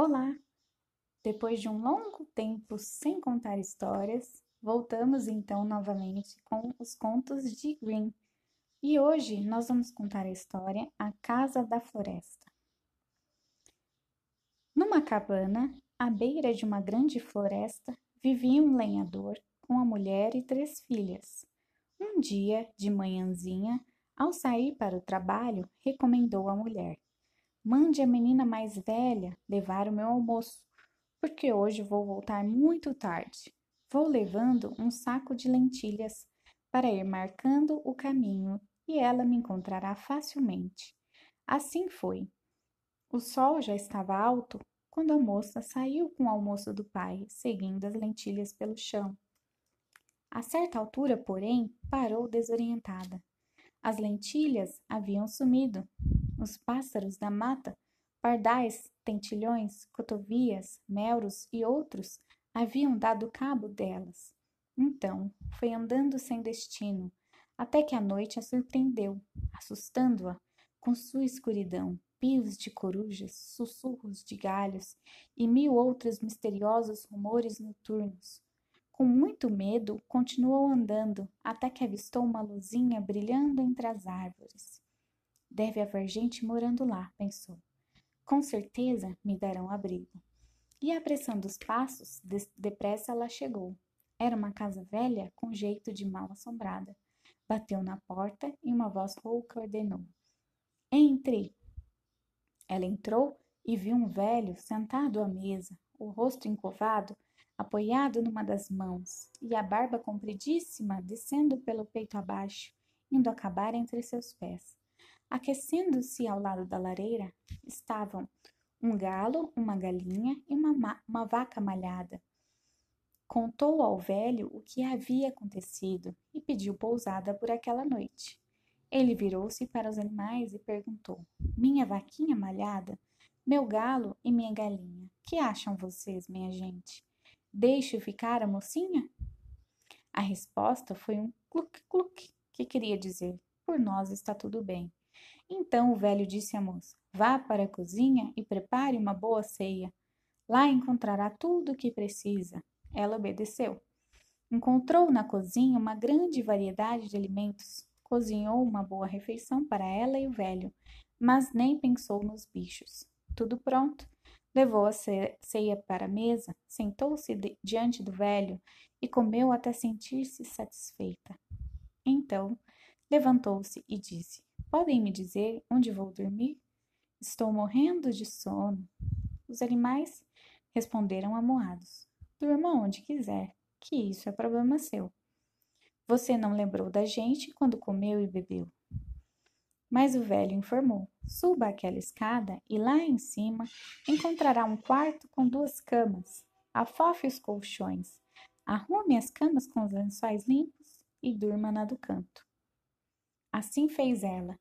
Olá! Depois de um longo tempo sem contar histórias, voltamos então novamente com os contos de Green. E hoje nós vamos contar a história A Casa da Floresta. Numa cabana, à beira de uma grande floresta, vivia um lenhador com a mulher e três filhas. Um dia, de manhãzinha, ao sair para o trabalho, recomendou à mulher: Mande a menina mais velha levar o meu almoço, porque hoje vou voltar muito tarde. Vou levando um saco de lentilhas para ir marcando o caminho e ela me encontrará facilmente. Assim foi. O sol já estava alto quando a moça saiu com o almoço do pai, seguindo as lentilhas pelo chão. A certa altura, porém, parou desorientada. As lentilhas haviam sumido os pássaros da mata, pardais, tentilhões, cotovias, melros e outros haviam dado cabo delas. Então, foi andando sem destino, até que a noite a surpreendeu, assustando-a com sua escuridão, pios de corujas, sussurros de galhos e mil outros misteriosos rumores noturnos. Com muito medo, continuou andando até que avistou uma luzinha brilhando entre as árvores. Deve haver gente morando lá, pensou. Com certeza me darão abrigo. E apressando os passos, depressa ela chegou. Era uma casa velha com jeito de mal assombrada. Bateu na porta e uma voz rouca ordenou: Entre! Ela entrou e viu um velho sentado à mesa, o rosto encovado, apoiado numa das mãos, e a barba compridíssima descendo pelo peito abaixo, indo acabar entre seus pés. Aquecendo-se ao lado da lareira estavam um galo, uma galinha e uma, uma vaca malhada. Contou ao velho o que havia acontecido e pediu pousada por aquela noite. Ele virou-se para os animais e perguntou: Minha vaquinha malhada, meu galo e minha galinha, que acham vocês, minha gente? Deixe ficar a mocinha? A resposta foi um cluque-cluque, que queria dizer: Por nós está tudo bem. Então o velho disse à moça: Vá para a cozinha e prepare uma boa ceia. Lá encontrará tudo o que precisa. Ela obedeceu. Encontrou na cozinha uma grande variedade de alimentos. Cozinhou uma boa refeição para ela e o velho, mas nem pensou nos bichos. Tudo pronto. Levou a ceia para a mesa, sentou-se diante do velho e comeu até sentir-se satisfeita. Então, levantou-se e disse: Podem me dizer onde vou dormir? Estou morrendo de sono. Os animais responderam amoados: Durma onde quiser, que isso é problema seu. Você não lembrou da gente quando comeu e bebeu. Mas o velho informou: Suba aquela escada e lá em cima encontrará um quarto com duas camas. Afofe os colchões. Arrume as camas com os lençóis limpos e durma na do canto. Assim fez ela,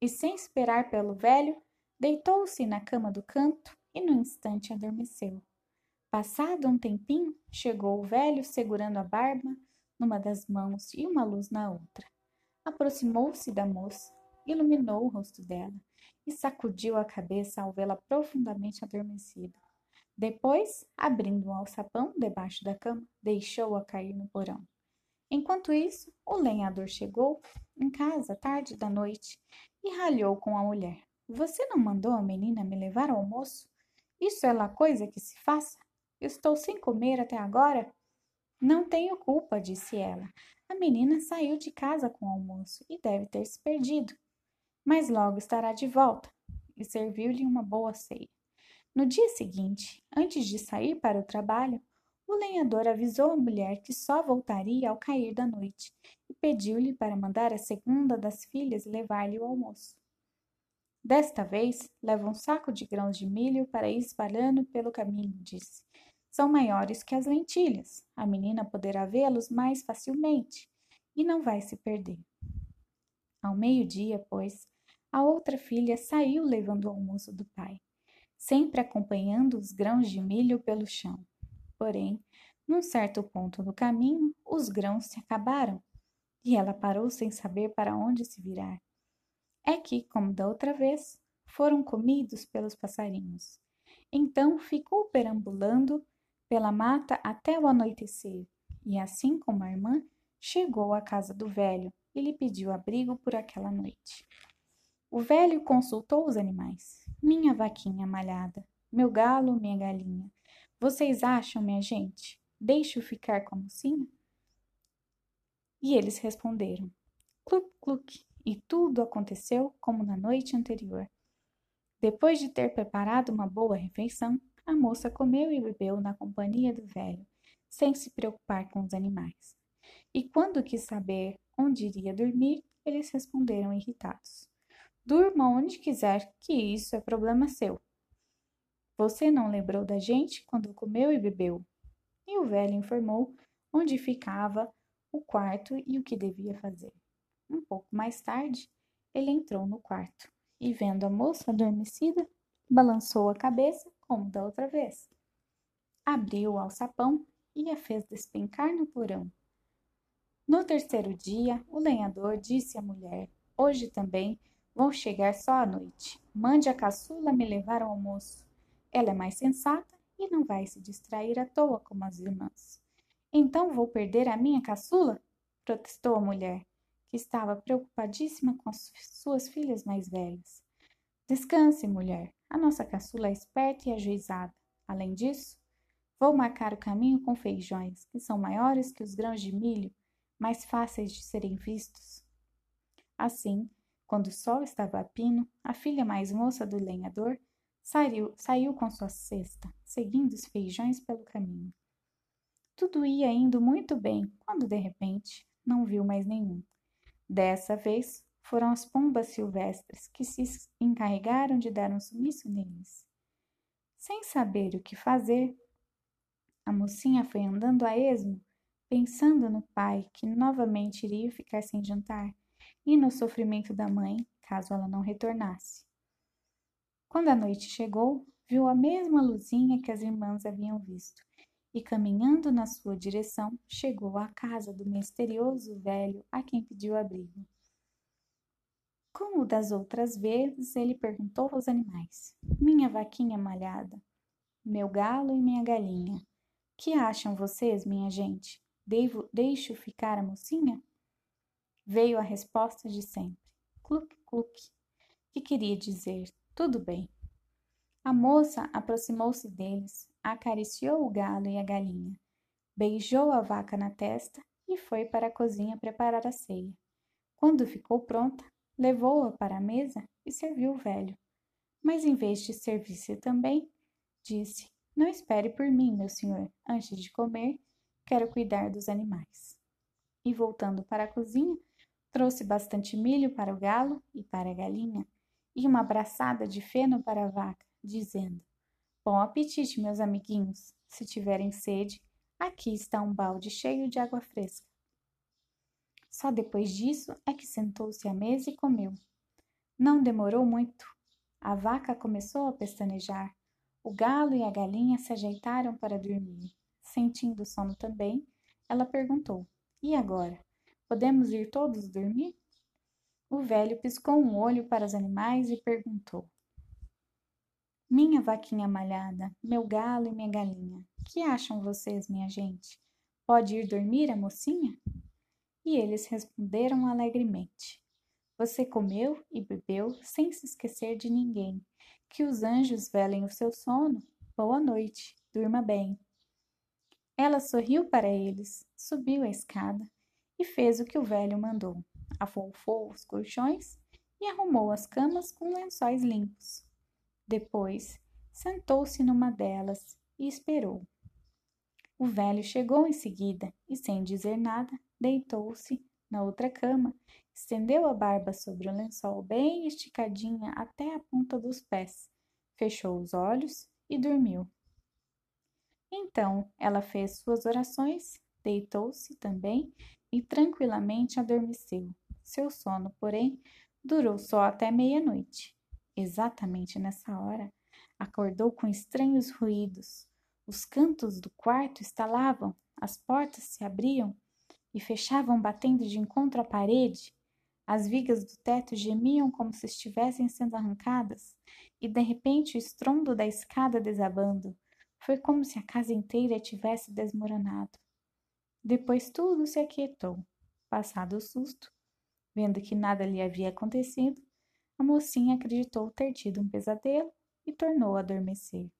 e sem esperar pelo velho, deitou-se na cama do canto e no instante adormeceu. Passado um tempinho, chegou o velho segurando a barba numa das mãos e uma luz na outra. Aproximou-se da moça, iluminou o rosto dela e sacudiu a cabeça ao vê-la profundamente adormecida. Depois, abrindo um alçapão debaixo da cama, deixou-a cair no porão. Enquanto isso, o lenhador chegou em casa tarde da noite e ralhou com a mulher. Você não mandou a menina me levar ao almoço? Isso é lá coisa que se faça? Estou sem comer até agora? Não tenho culpa, disse ela. A menina saiu de casa com o almoço e deve ter se perdido. Mas logo estará de volta. E serviu-lhe uma boa ceia. No dia seguinte, antes de sair para o trabalho, o lenhador avisou a mulher que só voltaria ao cair da noite e pediu-lhe para mandar a segunda das filhas levar-lhe o almoço. Desta vez, leva um saco de grãos de milho para ir espalhando pelo caminho, disse. São maiores que as lentilhas. A menina poderá vê-los mais facilmente e não vai se perder. Ao meio-dia, pois, a outra filha saiu levando o almoço do pai, sempre acompanhando os grãos de milho pelo chão. Porém, num certo ponto do caminho, os grãos se acabaram e ela parou sem saber para onde se virar. É que, como da outra vez, foram comidos pelos passarinhos. Então ficou perambulando pela mata até o anoitecer, e assim como a irmã, chegou à casa do velho e lhe pediu abrigo por aquela noite. O velho consultou os animais. Minha vaquinha malhada, meu galo, minha galinha. Vocês acham, minha gente? Deixo ficar com a mocinha? E eles responderam: Cluc, cluc. E tudo aconteceu como na noite anterior. Depois de ter preparado uma boa refeição, a moça comeu e bebeu na companhia do velho, sem se preocupar com os animais. E quando quis saber onde iria dormir, eles responderam irritados: Durma onde quiser, que isso é problema seu. Você não lembrou da gente quando comeu e bebeu? E o velho informou onde ficava o quarto e o que devia fazer. Um pouco mais tarde, ele entrou no quarto e, vendo a moça adormecida, balançou a cabeça como da outra vez. Abriu o alçapão e a fez despencar no porão. No terceiro dia, o lenhador disse à mulher: Hoje também vou chegar só à noite. Mande a caçula me levar ao almoço. Ela é mais sensata e não vai se distrair à toa como as irmãs. Então vou perder a minha caçula? protestou a mulher, que estava preocupadíssima com as suas filhas mais velhas. Descanse, mulher. A nossa caçula é esperta e ajuizada. Além disso, vou marcar o caminho com feijões, que são maiores que os grãos de milho mais fáceis de serem vistos. Assim, quando o sol estava a pino, a filha mais moça do lenhador saiu, saiu com sua cesta, seguindo os feijões pelo caminho. Tudo ia indo muito bem, quando de repente não viu mais nenhum. Dessa vez foram as pombas silvestres que se encarregaram de dar um sumiço neles. Sem saber o que fazer, a mocinha foi andando a esmo pensando no pai que novamente iria ficar sem jantar e no sofrimento da mãe caso ela não retornasse. Quando a noite chegou, viu a mesma luzinha que as irmãs haviam visto e, caminhando na sua direção, chegou à casa do misterioso velho a quem pediu abrigo. Como das outras vezes, ele perguntou aos animais: Minha vaquinha malhada, meu galo e minha galinha, que acham vocês, minha gente? Devo, deixo ficar a mocinha? Veio a resposta de sempre. Cluc, cluc. Que queria dizer, tudo bem. A moça aproximou-se deles, acariciou o galo e a galinha, beijou a vaca na testa e foi para a cozinha preparar a ceia. Quando ficou pronta, levou-a para a mesa e serviu o velho. Mas em vez de servir-se também, disse: Não espere por mim, meu senhor, antes de comer, quero cuidar dos animais. E voltando para a cozinha, trouxe bastante milho para o galo e para a galinha, e uma braçada de feno para a vaca, dizendo: Bom apetite, meus amiguinhos. Se tiverem sede, aqui está um balde cheio de água fresca. Só depois disso é que sentou-se à mesa e comeu. Não demorou muito. A vaca começou a pestanejar. O galo e a galinha se ajeitaram para dormir. Sentindo sono também, ela perguntou: E agora? Podemos ir todos dormir? O velho piscou um olho para os animais e perguntou: Minha vaquinha malhada, meu galo e minha galinha, que acham vocês, minha gente? Pode ir dormir a mocinha? E eles responderam alegremente: Você comeu e bebeu sem se esquecer de ninguém. Que os anjos velem o seu sono. Boa noite, durma bem. Ela sorriu para eles, subiu a escada e fez o que o velho mandou. Afofou os colchões e arrumou as camas com lençóis limpos. Depois, sentou-se numa delas e esperou. O velho chegou em seguida e, sem dizer nada, deitou-se na outra cama, estendeu a barba sobre o lençol bem esticadinha até a ponta dos pés, fechou os olhos e dormiu. Então ela fez suas orações, deitou-se também e tranquilamente adormeceu. Seu sono, porém, durou só até meia-noite. Exatamente nessa hora, acordou com estranhos ruídos. Os cantos do quarto estalavam, as portas se abriam e fechavam batendo de encontro à parede. As vigas do teto gemiam como se estivessem sendo arrancadas, e de repente o estrondo da escada desabando. Foi como se a casa inteira tivesse desmoronado. Depois tudo se aquietou. Passado o susto, vendo que nada lhe havia acontecido, a mocinha acreditou ter tido um pesadelo e tornou a adormecer.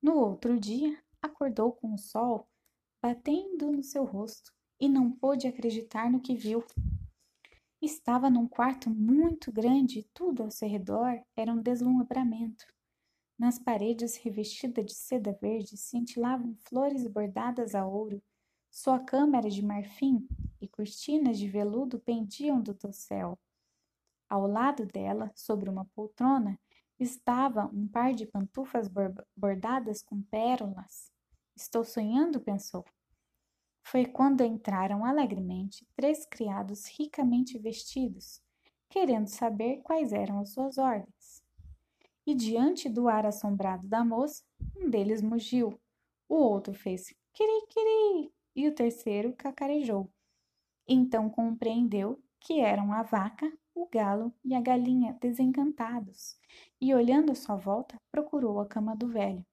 No outro dia, acordou com o sol batendo no seu rosto e não pôde acreditar no que viu. Estava num quarto muito grande e tudo ao seu redor era um deslumbramento. Nas paredes revestidas de seda verde cintilavam flores bordadas a ouro. Sua cama era de marfim e cortinas de veludo pendiam do dossel. Ao lado dela, sobre uma poltrona, estava um par de pantufas bordadas com pérolas. Estou sonhando, pensou. Foi quando entraram alegremente três criados ricamente vestidos, querendo saber quais eram as suas ordens. E diante do ar assombrado da moça, um deles mugiu, o outro fez quiri-quiri e o terceiro cacarejou. Então compreendeu que eram a vaca, o galo e a galinha desencantados, e olhando à sua volta, procurou a cama do velho.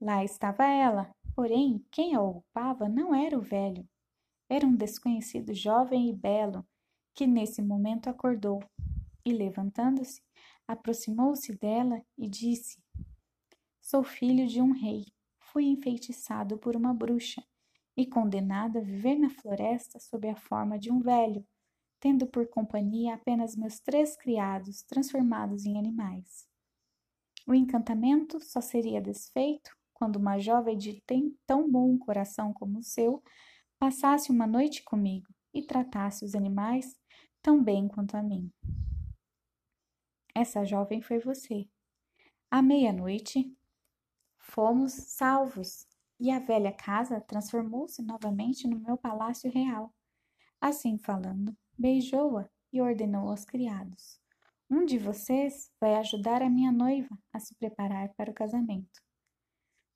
Lá estava ela, Porém, quem a ocupava não era o velho, era um desconhecido jovem e belo que nesse momento acordou e, levantando-se, aproximou-se dela e disse: Sou filho de um rei. Fui enfeitiçado por uma bruxa e condenado a viver na floresta sob a forma de um velho, tendo por companhia apenas meus três criados transformados em animais. O encantamento só seria desfeito quando uma jovem de tão bom coração como o seu passasse uma noite comigo e tratasse os animais tão bem quanto a mim. Essa jovem foi você. À meia-noite, fomos salvos e a velha casa transformou-se novamente no meu palácio real. Assim falando, beijou-a e ordenou aos criados: Um de vocês vai ajudar a minha noiva a se preparar para o casamento.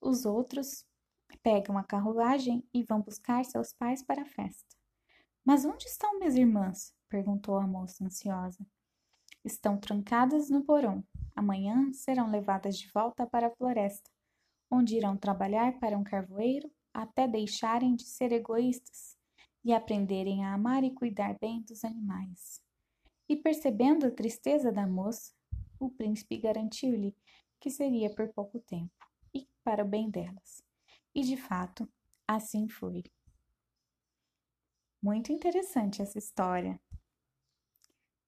Os outros pegam a carruagem e vão buscar seus pais para a festa. Mas onde estão minhas irmãs? perguntou a moça ansiosa. Estão trancadas no porão. Amanhã serão levadas de volta para a floresta, onde irão trabalhar para um carvoeiro até deixarem de ser egoístas e aprenderem a amar e cuidar bem dos animais. E percebendo a tristeza da moça, o príncipe garantiu-lhe que seria por pouco tempo para o bem delas. E de fato, assim foi. Muito interessante essa história.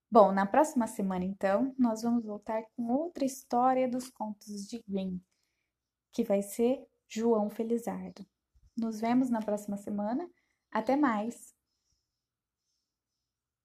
Bom, na próxima semana, então, nós vamos voltar com outra história dos contos de Grimm, que vai ser João Felizardo. Nos vemos na próxima semana. Até mais!